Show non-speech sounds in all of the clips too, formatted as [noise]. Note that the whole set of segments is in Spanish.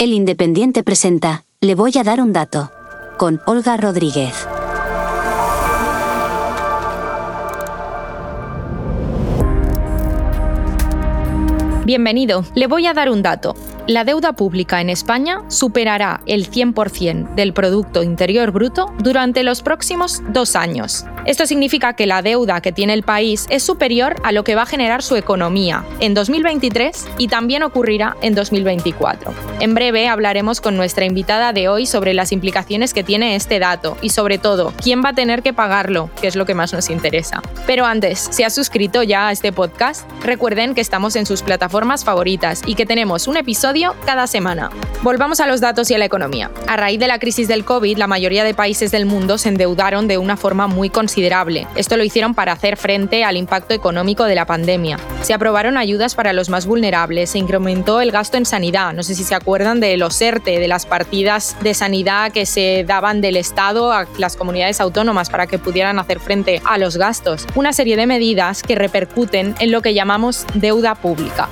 El Independiente presenta, le voy a dar un dato, con Olga Rodríguez. Bienvenido, le voy a dar un dato la deuda pública en España superará el 100% del Producto Interior Bruto durante los próximos dos años. Esto significa que la deuda que tiene el país es superior a lo que va a generar su economía en 2023 y también ocurrirá en 2024. En breve hablaremos con nuestra invitada de hoy sobre las implicaciones que tiene este dato y sobre todo quién va a tener que pagarlo, que es lo que más nos interesa. Pero antes, si has suscrito ya a este podcast, recuerden que estamos en sus plataformas favoritas y que tenemos un episodio cada semana. Volvamos a los datos y a la economía. A raíz de la crisis del COVID, la mayoría de países del mundo se endeudaron de una forma muy considerable. Esto lo hicieron para hacer frente al impacto económico de la pandemia. Se aprobaron ayudas para los más vulnerables, se incrementó el gasto en sanidad. No sé si se acuerdan de los ERTE, de las partidas de sanidad que se daban del Estado a las comunidades autónomas para que pudieran hacer frente a los gastos. Una serie de medidas que repercuten en lo que llamamos deuda pública.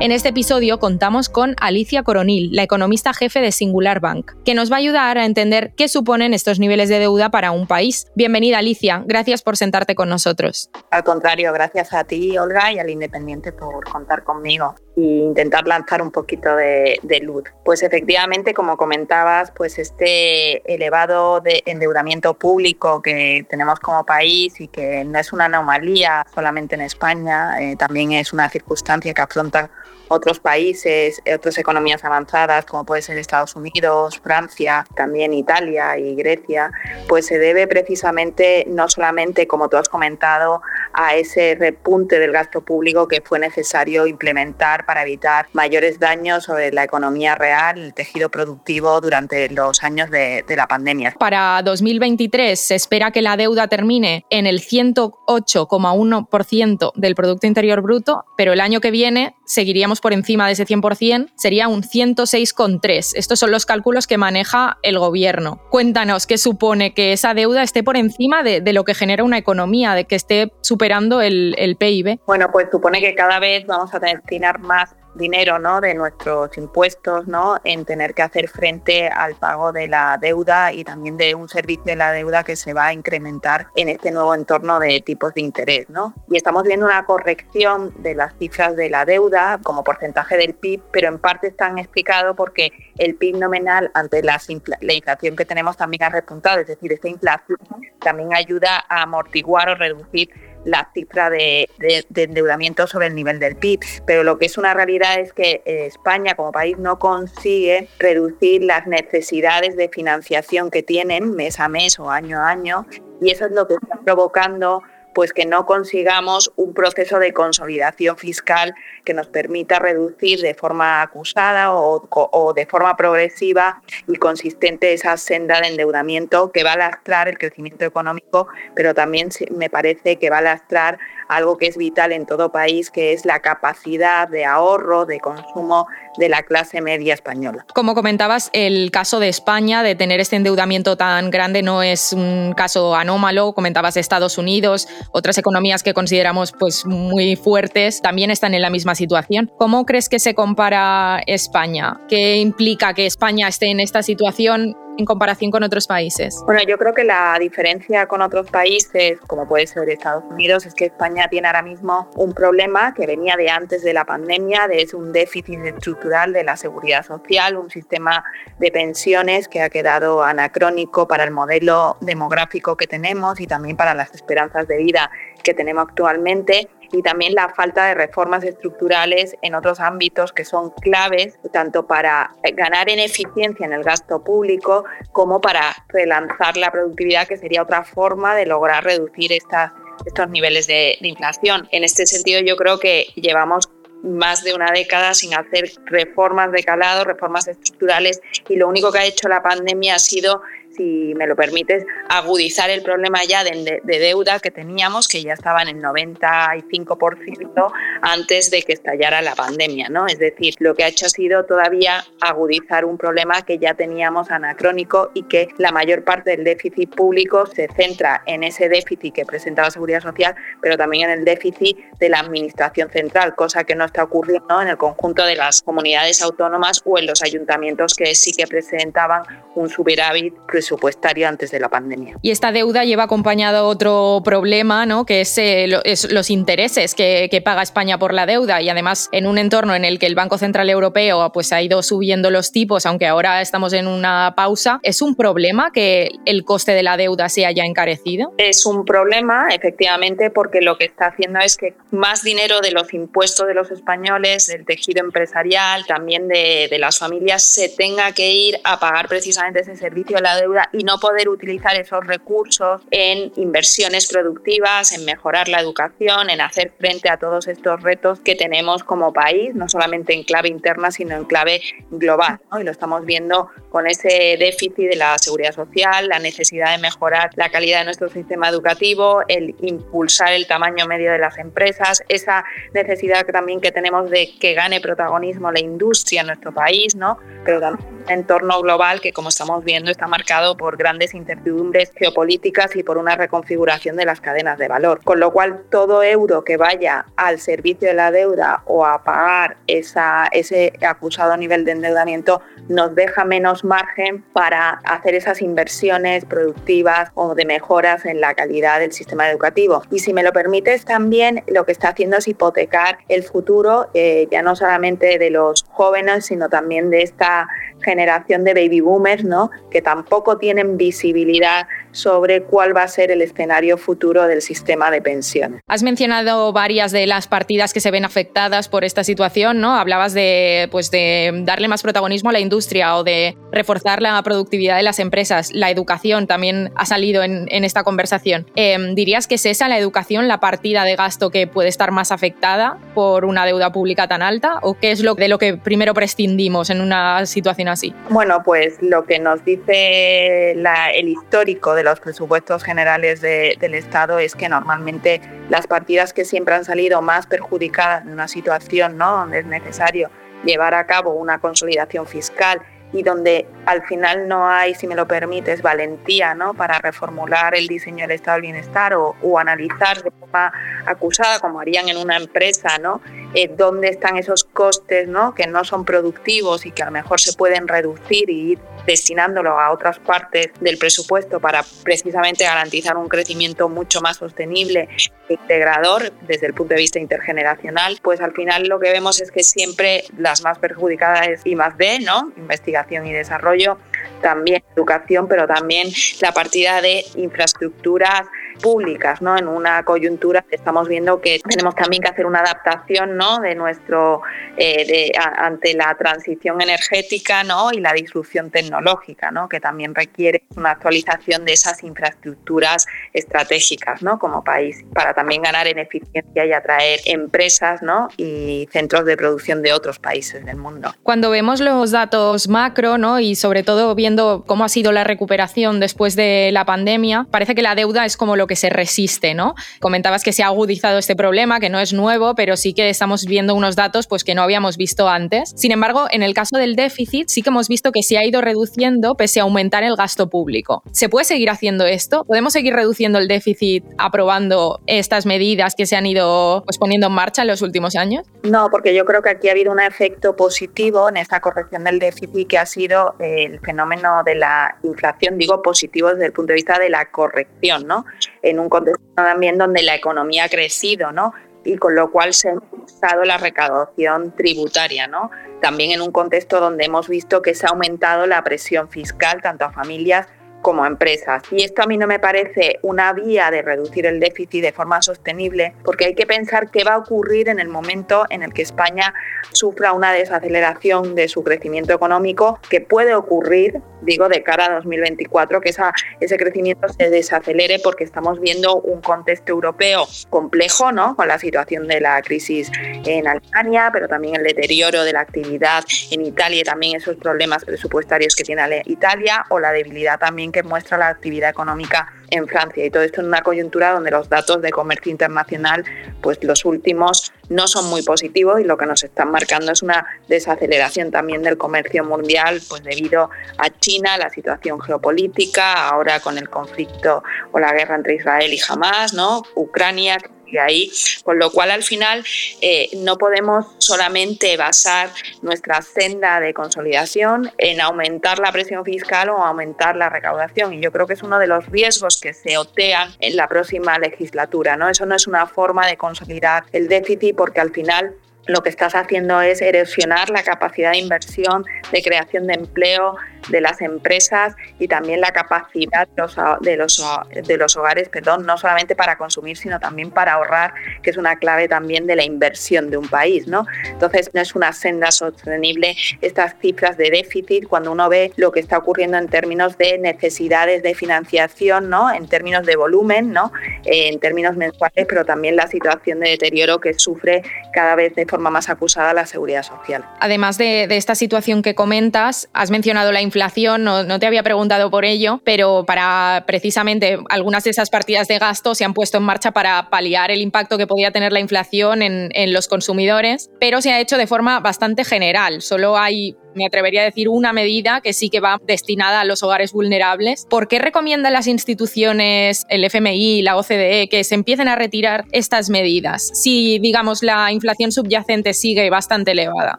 En este episodio contamos con Alicia Coronil, la economista jefe de Singular Bank, que nos va a ayudar a entender qué suponen estos niveles de deuda para un país. Bienvenida Alicia, gracias por sentarte con nosotros. Al contrario, gracias a ti Olga y al Independiente por contar conmigo e intentar lanzar un poquito de, luz. Pues efectivamente, como comentabas, pues este elevado de endeudamiento público que tenemos como país y que no es una anomalía solamente en España, eh, también es una circunstancia que afronta otros países, otras economías avanzadas, como puede ser Estados Unidos, Francia, también Italia y Grecia, pues se debe precisamente no solamente, como tú has comentado, a ese repunte del gasto público que fue necesario implementar para evitar mayores daños sobre la economía real, el tejido productivo durante los años de, de la pandemia. Para 2023 se espera que la deuda termine en el 108,1% del Producto Interior Bruto, pero el año que viene seguiríamos por encima de ese 100%, sería un 106,3. Estos son los cálculos que maneja el gobierno. Cuéntanos qué supone que esa deuda esté por encima de, lo que genera una economía, de que esté superando el, el PIB. Bueno, pues supone que cada vez vamos a destinar más dinero ¿no? de nuestros impuestos ¿no? en tener que hacer frente al pago de la deuda y también de un servicio de la deuda que se va a incrementar en este nuevo entorno de tipos de interés. ¿no? Y estamos viendo una corrección de las cifras de la deuda como porcentaje del PIB, pero en parte están explicado porque el PIB nominal ante la, la inflación que tenemos también ha repuntado, es decir, esta inflación también ayuda a amortiguar o reducir la cifra de, endeudamiento sobre el nivel del PIB. Pero lo que es una realidad es que eh, España como país no consigue reducir las necesidades de financiación que tienen mes a mes o año a año y eso es lo que está provocando pues que no consigamos un proceso de consolidación fiscal que nos permita reducir de forma acusada o, de forma progresiva y consistente esa senda de endeudamiento que va a lastrar el crecimiento económico, pero también me parece que va a lastrar algo que es vital en todo país, que es la capacidad de ahorro, de consumo de la clase media española. Como comentabas, el caso de España de tener este endeudamiento tan grande no es un caso anómalo. Comentabas Estados Unidos, otras economías que consideramos pues muy fuertes también están en la misma situación. ¿Cómo crees que se compara España? ¿Qué implica que España esté en esta situación en comparación con otros países? Bueno, yo creo que la diferencia con otros países, como puede ser Estados Unidos, es que España tiene ahora mismo un problema que venía de antes de la pandemia, de es un déficit estructural de la seguridad social, un sistema de pensiones que ha quedado anacrónico para el modelo demográfico que tenemos y también para las esperanzas de vida tenemos actualmente y también la falta de reformas estructurales en otros ámbitos que son claves tanto para ganar en eficiencia en el gasto público como para relanzar la productividad, que sería otra forma de lograr reducir estas, estos niveles de inflación. En este sentido, yo creo que llevamos más de una década sin hacer reformas de calado, reformas estructurales y lo único que ha hecho la pandemia ha sido si me lo permites, agudizar el problema ya de, deuda que teníamos, que ya estaba en el 95% antes de que estallara la pandemia, ¿no? Es decir, lo que ha hecho ha sido todavía agudizar un problema que ya teníamos anacrónico y que la mayor parte del déficit público se centra en ese déficit que presenta la Seguridad Social, pero también en el déficit de la Administración Central, cosa que no está ocurriendo en el conjunto de las comunidades autónomas o en los ayuntamientos que sí que presentaban un superávit presupuestario antes de la pandemia. Y esta deuda lleva acompañado otro problema, ¿no? que es, eh, los intereses que, paga España por la deuda y además en un entorno en el que el Banco Central Europeo pues, ha ido subiendo los tipos, aunque ahora estamos en una pausa, ¿es un problema que el coste de la deuda se haya encarecido? Es un problema, efectivamente, porque lo que está haciendo es que más dinero de los impuestos de los españoles, del tejido empresarial, también de, de las familias, se tenga que ir a pagar precisamente ese servicio de la deuda y no poder utilizar esos recursos en inversiones productivas, en mejorar la educación, en hacer frente a todos estos retos que tenemos como país, no solamente en clave interna, sino en clave global. Y lo estamos viendo con ese déficit de la seguridad social, la necesidad de mejorar la calidad de nuestro sistema educativo, el impulsar el tamaño medio de las empresas, esa necesidad también que tenemos de que gane protagonismo la industria en nuestro país, ¿no? pero también entorno global que, como estamos viendo, está marcado por grandes incertidumbres geopolíticas y por una reconfiguración de las cadenas de valor. Con lo cual, todo euro que vaya al servicio de la deuda o a pagar esa, ese acusado nivel de endeudamiento nos deja menos margen para hacer esas inversiones productivas o de mejoras en la calidad del sistema educativo. Y si me lo permites, también lo que está haciendo es hipotecar el futuro, eh, ya no solamente de los jóvenes, sino también de esta generación de baby boomers, ¿no? que tampoco tienen visibilidad sobre cuál va a ser el escenario futuro del sistema de pensiones. Has mencionado varias de las partidas que se ven afectadas por esta situación, ¿no? Hablabas de, pues de darle más protagonismo a la industria o de reforzar la productividad de las empresas. La educación también ha salido en, esta conversación. Em, ¿Dirías que es esa la educación, la partida de gasto que puede estar más afectada por una deuda pública tan alta? ¿O qué es lo de lo que primero prescindimos en una situación así? Bueno, pues lo que nos dice el histórico de los presupuestos generales del Estado es que normalmente las partidas que siempre han salido más perjudicadas en una situación ¿no? donde es necesario llevar a cabo una consolidación fiscal y donde al final no hay, si me lo permites, valentía ¿no? para reformular el diseño del estado del bienestar o, analizar de forma acusada, como harían en una empresa, ¿no? Eh, dónde están esos costes ¿no? que no son productivos y que a lo mejor se pueden reducir y ir destinándolo a otras partes del presupuesto para precisamente garantizar un crecimiento mucho más sostenible e integrador desde el punto de vista intergeneracional, pues al final lo que vemos es que siempre las más perjudicadas I más D, ¿no? Investigación y desarrollo, también educación, pero también la partida de infraestructuras públicas, ¿no? En una coyuntura estamos viendo que tenemos también que hacer una adaptación, ¿no? De nuestro eh, ante la transición energética, ¿no? Y la disrupción tecnológica, ¿no? Que también requiere una actualización de esas infraestructuras estratégicas, ¿no? Como país para también ganar en eficiencia y atraer empresas, ¿no? Y centros de producción de otros países del mundo. Cuando vemos los datos macro, ¿no? Y sobre todo viendo cómo ha sido la recuperación después de la pandemia, parece que la deuda es como lo que se resiste, ¿no? Comentabas que se ha agudizado este problema, que no es nuevo, pero sí que estamos viendo unos datos pues, que no habíamos visto antes. Sin embargo, en el caso del déficit, sí que hemos visto que se ha ido reduciendo pese a aumentar el gasto público. ¿Se puede seguir haciendo esto? ¿Podemos seguir reduciendo el déficit aprobando estas medidas que se han ido pues, poniendo en marcha en los últimos años? No, porque yo creo que aquí ha habido un efecto positivo en esta corrección del déficit que ha sido el fenómeno de la inflación, digo positivo desde el punto de vista de la corrección, ¿no? en un contexto también donde la economía ha crecido, ¿no? Y con lo cual se ha impulsado la recaudación tributaria, ¿no? También en un contexto donde hemos visto que se ha aumentado la presión fiscal tanto a familias como empresas. Y esto a mí no me parece una vía de reducir el déficit de forma sostenible, porque hay que pensar qué va a ocurrir en el momento en el que España sufra una desaceleración de su crecimiento económico, que puede ocurrir digo, de cara a 2024, que esa, ese crecimiento se desacelere porque estamos viendo un contexto europeo complejo, ¿no? Con la situación de la crisis en Alemania, pero también el deterioro de la actividad en Italia y también esos problemas presupuestarios que tiene Italia o la debilidad también que muestra la actividad económica en Francia y todo esto en una coyuntura donde los datos de comercio internacional, pues los últimos no son muy positivos y lo que nos están marcando es una desaceleración también del comercio mundial, pues debido a China, la situación geopolítica, ahora con el conflicto o la guerra entre Israel y Hamas, ¿no? Ucrania, ahí, con lo cual al final eh, no podemos solamente basar nuestra senda de consolidación en aumentar la presión fiscal o aumentar la recaudación. Y yo creo que es uno de los riesgos que se otean en la próxima legislatura. ¿no? Eso no es una forma de consolidar el déficit porque al final lo que estás haciendo es erosionar la capacidad de inversión, de creación de empleo de las empresas y también la capacidad de los, de los, hogares, perdón, no solamente para consumir, sino también para ahorrar, que es una clave también de la inversión de un país. ¿no? Entonces, no es una senda sostenible estas cifras de déficit cuando uno ve lo que está ocurriendo en términos de necesidades de financiación, ¿no? en términos de volumen, ¿no? en términos mensuales, pero también la situación de deterioro que sufre cada vez de forma más acusada la seguridad social. Además de, esta situación que comentas, has mencionado la inflación, no, te había preguntado por ello, pero para precisamente algunas de esas partidas de gasto se han puesto en marcha para paliar el impacto que podía tener la inflación en los consumidores, pero se ha hecho de forma bastante general. Solo hay me atrevería a decir una medida que sí que va destinada a los hogares vulnerables. ¿Por qué recomiendan las instituciones, el FMI, la OCDE, que se empiecen a retirar estas medidas si, digamos, la inflación subyacente sigue bastante elevada?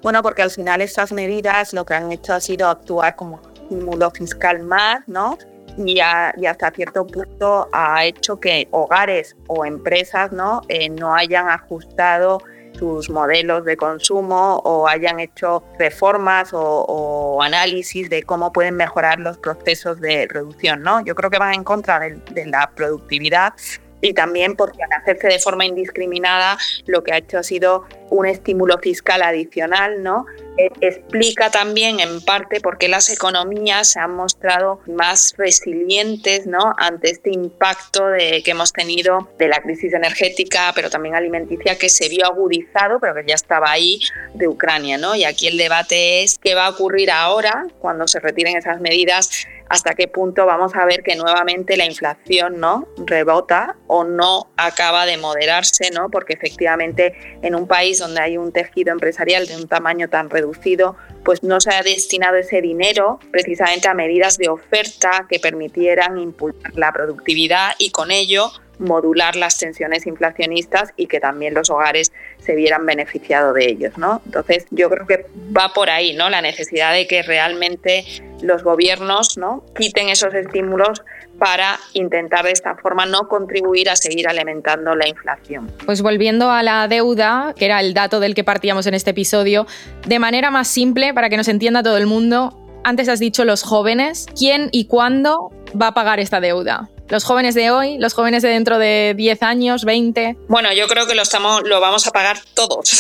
Bueno, porque al final estas medidas lo que han hecho ha sido actuar como estímulo fiscal más, ¿no? Y, hasta cierto punto ha hecho que hogares o empresas ¿no? Eh, no hayan ajustado sus modelos de consumo o hayan hecho reformas o, análisis de cómo pueden mejorar los procesos de reducción. ¿no? Yo creo que van en contra de la productividad y también porque al hacerse de forma indiscriminada lo que ha hecho ha sido un estímulo fiscal adicional, ¿no? E, explica también en parte por qué las economías se han mostrado más resilientes, ¿no? Ante este impacto de, que hemos tenido de la crisis energética, pero también alimenticia que se vio agudizado, pero que ya estaba ahí de Ucrania, ¿no? Y aquí el debate es qué va a ocurrir ahora cuando se retiren esas medidas hasta qué punto vamos a ver que nuevamente la inflación no rebota o no acaba de moderarse, ¿no? Porque efectivamente en un país donde hay un tejido empresarial de un tamaño tan reducido, pues no se ha destinado ese dinero precisamente a medidas de oferta que permitieran impulsar la productividad y con ello modular las tensiones inflacionistas y que también los hogares se vieran beneficiados de ellos, ¿no? Entonces, yo creo que va por ahí, ¿no? La necesidad de que realmente los gobiernos, ¿no? quiten esos estímulos para intentar de esta forma no contribuir a seguir alimentando la inflación. Pues volviendo a la deuda, que era el dato del que partíamos en este episodio, de manera más simple para que nos entienda todo el mundo, antes has dicho los jóvenes, ¿quién y cuándo va a pagar esta deuda? Los jóvenes de hoy, los jóvenes de dentro de 10 años, 20? Bueno, yo creo que lo, estamos, lo vamos a pagar todos.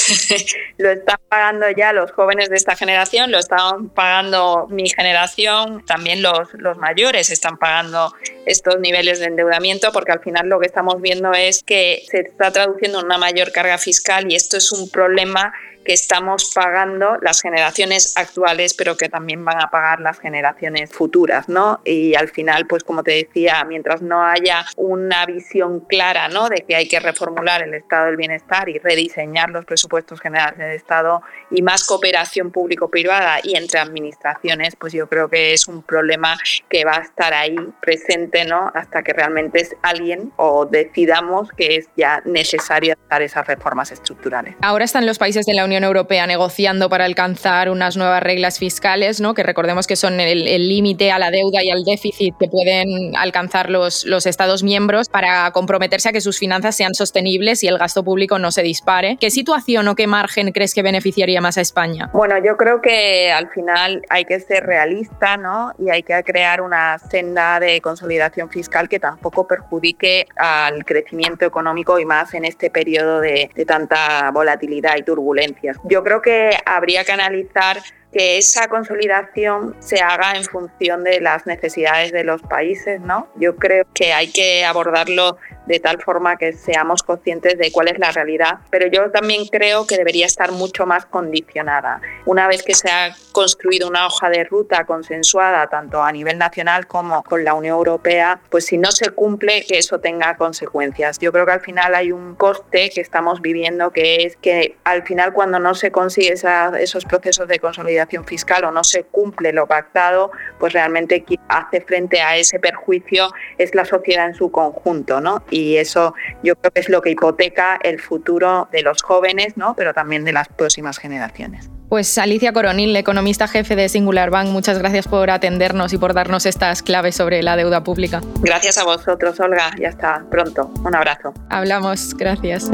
[laughs] lo están pagando ya los jóvenes de esta generación, lo están pagando mi generación, también los, los mayores están pagando estos niveles de endeudamiento porque al final lo que estamos viendo es que se está traduciendo en una mayor carga fiscal y esto es un problema estamos pagando las generaciones actuales, pero que también van a pagar las generaciones futuras, ¿no? Y al final, pues como te decía, mientras no haya una visión clara, ¿no? De que hay que reformular el estado del bienestar y rediseñar los presupuestos generales del Estado y más cooperación público-privada y entre administraciones, pues yo creo que es un problema que va a estar ahí presente, ¿no? Hasta que realmente es alguien o decidamos que es ya necesario hacer esas reformas estructurales. Ahora están los países de la Unión Europea negociando para alcanzar unas nuevas reglas fiscales, ¿no? que recordemos que son el límite a la deuda y al déficit que pueden alcanzar los, los Estados miembros para comprometerse a que sus finanzas sean sostenibles y el gasto público no se dispare. ¿Qué situación o qué margen crees que beneficiaría más a España? Bueno, yo creo que al final hay que ser realista ¿no? y hay que crear una senda de consolidación fiscal que tampoco perjudique al crecimiento económico y más en este periodo de, de tanta volatilidad y turbulencia yo creo que habría que analizar que esa consolidación se haga en función de las necesidades de los países, ¿no? Yo creo que hay que abordarlo de tal forma que seamos conscientes de cuál es la realidad, pero yo también creo que debería estar mucho más condicionada. Una vez que se ha construido una hoja de ruta consensuada tanto a nivel nacional como con la Unión Europea, pues si no se cumple, que eso tenga consecuencias. Yo creo que al final hay un coste que estamos viviendo que es que al final cuando no se consigue esos procesos de consolidación fiscal o no se cumple lo pactado, pues realmente quien hace frente a ese perjuicio es la sociedad en su conjunto, ¿no? y eso yo creo que es lo que hipoteca el futuro de los jóvenes, ¿no? pero también de las próximas generaciones. Pues Alicia Coronil, economista jefe de Singular Bank, muchas gracias por atendernos y por darnos estas claves sobre la deuda pública. Gracias a vosotros, Olga. Ya hasta pronto. Un abrazo. Hablamos. Gracias.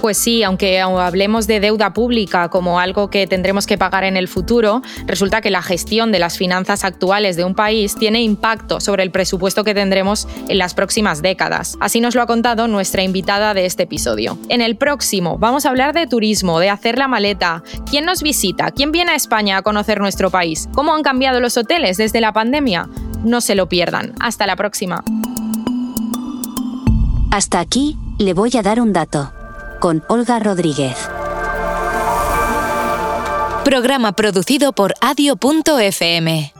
Pues sí, aunque hablemos de deuda pública como algo que tendremos que pagar en el futuro, resulta que la gestión de las finanzas actuales de un país tiene impacto sobre el presupuesto que tendremos en las próximas décadas. Así nos lo ha contado nuestra invitada de este episodio. En el próximo vamos a hablar de turismo, de hacer la maleta, quién nos visita, quién viene a España a conocer nuestro país, cómo han cambiado los hoteles desde la pandemia. No se lo pierdan. Hasta la próxima. Hasta aquí, le voy a dar un dato con Olga Rodríguez. Programa producido por adio.fm.